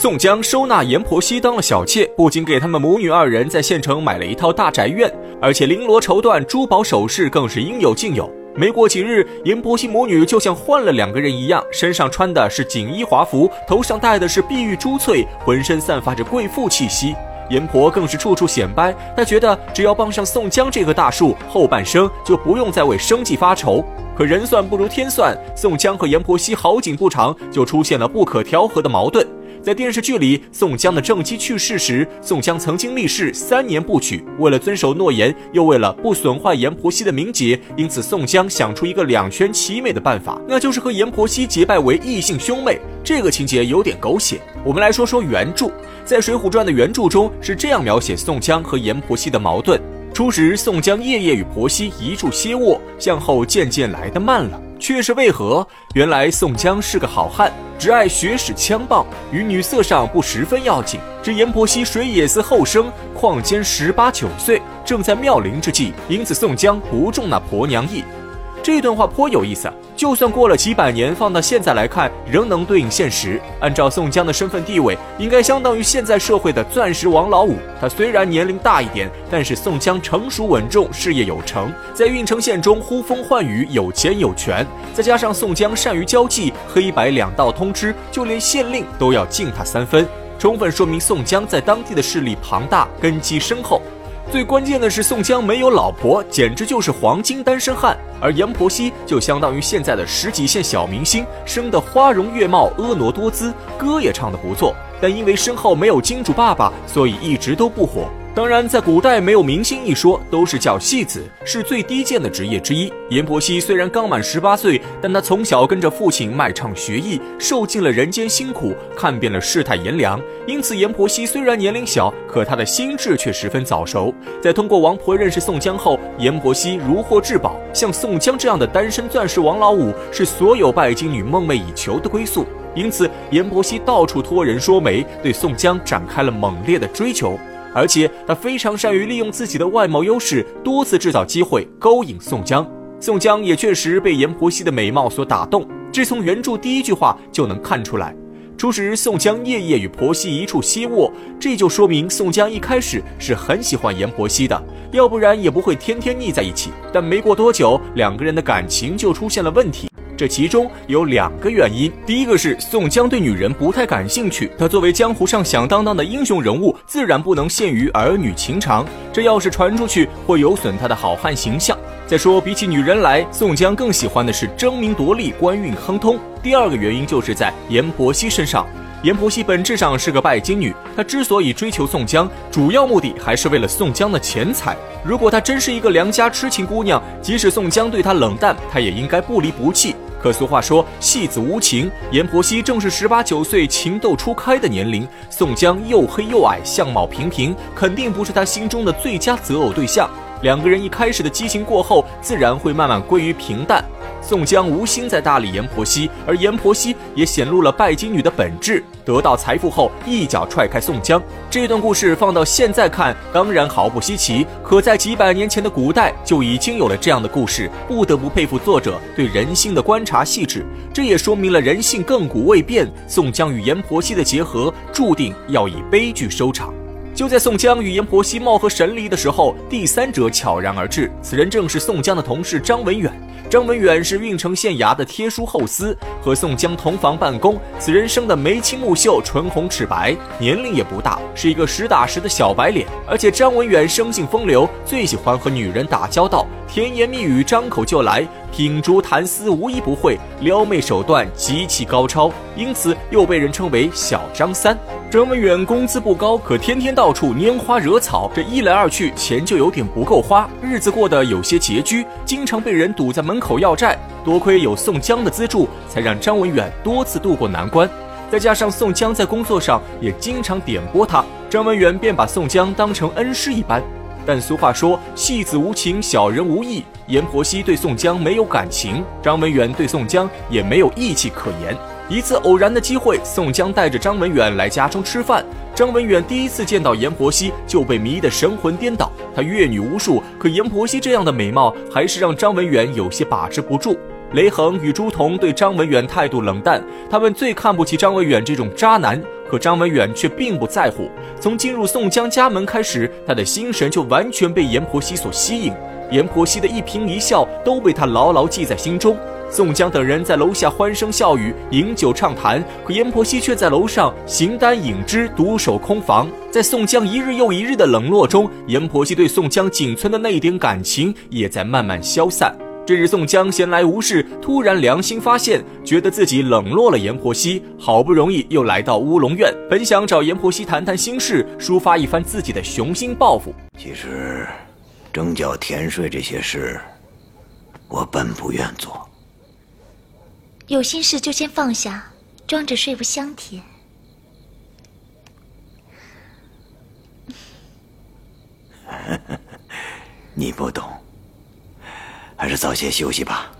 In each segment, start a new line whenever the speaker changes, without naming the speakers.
宋江收纳阎婆惜当了小妾，不仅给他们母女二人在县城买了一套大宅院，而且绫罗绸缎、珠宝首饰更是应有尽有。没过几日，阎婆惜母女就像换了两个人一样，身上穿的是锦衣华服，头上戴的是碧玉珠翠，浑身散发着贵妇气息。阎婆更是处处显摆，她觉得只要傍上宋江这棵大树，后半生就不用再为生计发愁。可人算不如天算，宋江和阎婆惜好景不长，就出现了不可调和的矛盾。在电视剧里，宋江的正妻去世时，宋江曾经立誓三年不娶。为了遵守诺言，又为了不损坏阎婆惜的名节，因此宋江想出一个两全其美的办法，那就是和阎婆惜结拜为异姓兄妹。这个情节有点狗血。我们来说说原著，在《水浒传》的原著中是这样描写宋江和阎婆惜的矛盾：初时，宋江夜夜与婆媳一处歇卧，向后渐渐来得慢了。却是为何？原来宋江是个好汉，只爱学使枪棒，于女色上不十分要紧。只阎婆惜水也似后生，况兼十八九岁，正在妙龄之际，因此宋江不中那婆娘意。这段话颇有意思。就算过了几百年，放到现在来看，仍能对应现实。按照宋江的身份地位，应该相当于现在社会的钻石王老五。他虽然年龄大一点，但是宋江成熟稳重，事业有成，在郓城县中呼风唤雨，有钱有权。再加上宋江善于交际，黑白两道通吃，就连县令都要敬他三分，充分说明宋江在当地的势力庞大，根基深厚。最关键的是，宋江没有老婆，简直就是黄金单身汉。而阎婆惜就相当于现在的十几线小明星，生得花容月貌，婀娜多姿，歌也唱得不错，但因为身后没有金主爸爸，所以一直都不火。当然，在古代没有明星一说，都是叫戏子，是最低贱的职业之一。阎婆惜虽然刚满十八岁，但她从小跟着父亲卖唱学艺，受尽了人间辛苦，看遍了世态炎凉。因此，阎婆惜虽然年龄小，可她的心智却十分早熟。在通过王婆认识宋江后，阎婆惜如获至宝。像宋江这样的单身钻石王老五，是所有拜金女梦寐以求的归宿。因此，阎婆惜到处托人说媒，对宋江展开了猛烈的追求。而且他非常善于利用自己的外貌优势，多次制造机会勾引宋江。宋江也确实被阎婆惜的美貌所打动，这从原著第一句话就能看出来。初时宋江夜夜与婆惜一处歇卧，这就说明宋江一开始是很喜欢阎婆惜的，要不然也不会天天腻在一起。但没过多久，两个人的感情就出现了问题。这其中有两个原因，第一个是宋江对女人不太感兴趣，他作为江湖上响当当的英雄人物，自然不能限于儿女情长，这要是传出去，会有损他的好汉形象。再说，比起女人来，宋江更喜欢的是争名夺利、官运亨通。第二个原因就是在阎婆惜身上，阎婆惜本质上是个拜金女，她之所以追求宋江，主要目的还是为了宋江的钱财。如果她真是一个良家痴情姑娘，即使宋江对她冷淡，她也应该不离不弃。可俗话说，戏子无情。阎婆惜正是十八九岁情窦初开的年龄，宋江又黑又矮，相貌平平，肯定不是他心中的最佳择偶对象。两个人一开始的激情过后，自然会慢慢归于平淡。宋江无心再搭理阎婆惜，而阎婆惜也显露了拜金女的本质。得到财富后，一脚踹开宋江。这段故事放到现在看，当然毫不稀奇。可在几百年前的古代，就已经有了这样的故事，不得不佩服作者对人性的观察细致。这也说明了人性亘古未变。宋江与阎婆惜的结合，注定要以悲剧收场。就在宋江与阎婆惜貌合神离的时候，第三者悄然而至。此人正是宋江的同事张文远。张文远是郓城县衙的贴书后司，和宋江同房办公。此人生得眉清目秀，唇红齿白，年龄也不大，是一个实打实的小白脸。而且张文远生性风流，最喜欢和女人打交道，甜言蜜语张口就来，品竹谈丝无一不会，撩妹手段极其高超，因此又被人称为小张三。张文远工资不高，可天天到处拈花惹草，这一来二去，钱就有点不够花，日子过得有些拮据，经常被人堵在门口要债。多亏有宋江的资助，才让张文远多次渡过难关。再加上宋江在工作上也经常点拨他，张文远便把宋江当成恩师一般。但俗话说，戏子无情，小人无义。阎婆惜对宋江没有感情，张文远对宋江也没有义气可言。一次偶然的机会，宋江带着张文远来家中吃饭。张文远第一次见到阎婆惜，就被迷得神魂颠倒。他阅女无数，可阎婆惜这样的美貌，还是让张文远有些把持不住。雷横与朱仝对张文远态度冷淡，他们最看不起张文远这种渣男。可张文远却并不在乎。从进入宋江家门开始，他的心神就完全被阎婆惜所吸引，阎婆惜的一颦一笑都被他牢牢记在心中。宋江等人在楼下欢声笑语、饮酒畅谈，可阎婆惜却在楼上形单影只、独守空房。在宋江一日又一日的冷落中，阎婆惜对宋江仅存的那一点感情也在慢慢消散。这日，宋江闲来无事，突然良心发现，觉得自己冷落了阎婆惜，好不容易又来到乌龙院，本想找阎婆惜谈谈心事，抒发一番自己的雄心抱负。
其实，征缴田税这些事，我本不愿做。
有心事就先放下，装着睡不香甜。
你不懂。还是早些休息吧。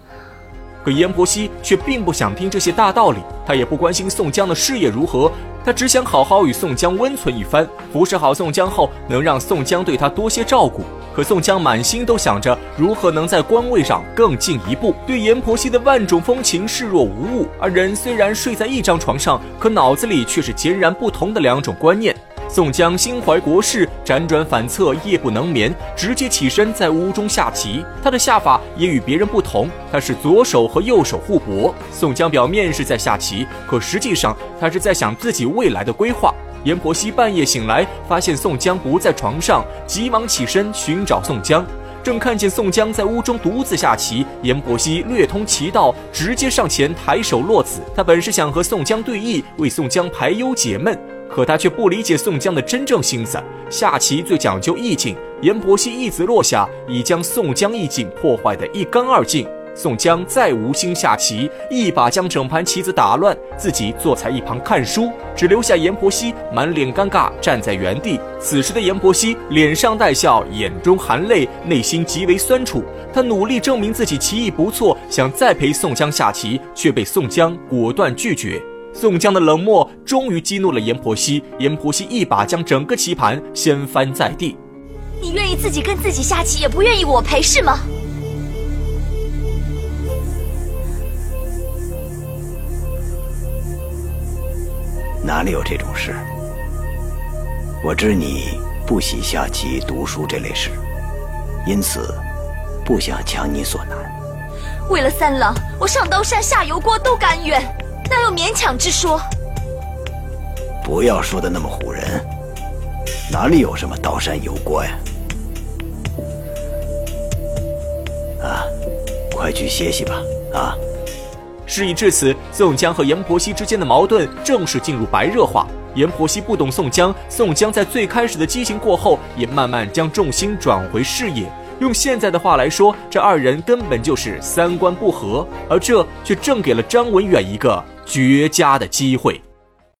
可阎婆惜却并不想听这些大道理，他也不关心宋江的事业如何，他只想好好与宋江温存一番，服侍好宋江后，能让宋江对他多些照顾。可宋江满心都想着如何能在官位上更进一步，对阎婆惜的万种风情视若无物。而人虽然睡在一张床上，可脑子里却是截然不同的两种观念。宋江心怀国事，辗转反侧，夜不能眠，直接起身在屋中下棋。他的下法也与别人不同，他是左手和右手互搏。宋江表面是在下棋，可实际上他是在想自己未来的规划。阎婆惜半夜醒来，发现宋江不在床上，急忙起身寻找宋江。正看见宋江在屋中独自下棋，阎婆惜略通棋道，直接上前抬手落子。他本是想和宋江对弈，为宋江排忧解闷。可他却不理解宋江的真正心思。下棋最讲究意境，阎婆惜一子落下，已将宋江意境破坏得一干二净。宋江再无心下棋，一把将整盘棋子打乱，自己坐在一旁看书，只留下阎婆惜满脸尴尬站在原地。此时的阎婆惜脸上带笑，眼中含泪，内心极为酸楚。他努力证明自己棋艺不错，想再陪宋江下棋，却被宋江果断拒绝。宋江的冷漠终于激怒了阎婆惜，阎婆惜一把将整个棋盘掀翻在地。
你愿意自己跟自己下棋，也不愿意我陪，是吗？
哪里有这种事？我知你不喜下棋、读书这类事，因此不想强你所难。
为了三郎，我上刀山下油锅都甘愿。哪有勉强之说？
不要说的那么唬人，哪里有什么刀山油锅呀？啊，快去歇息吧！啊。
事已至此，宋江和阎婆惜之间的矛盾正式进入白热化。阎婆惜不懂宋江，宋江在最开始的激情过后，也慢慢将重心转回事业。用现在的话来说，这二人根本就是三观不合，而这却正给了张文远一个绝佳的机会。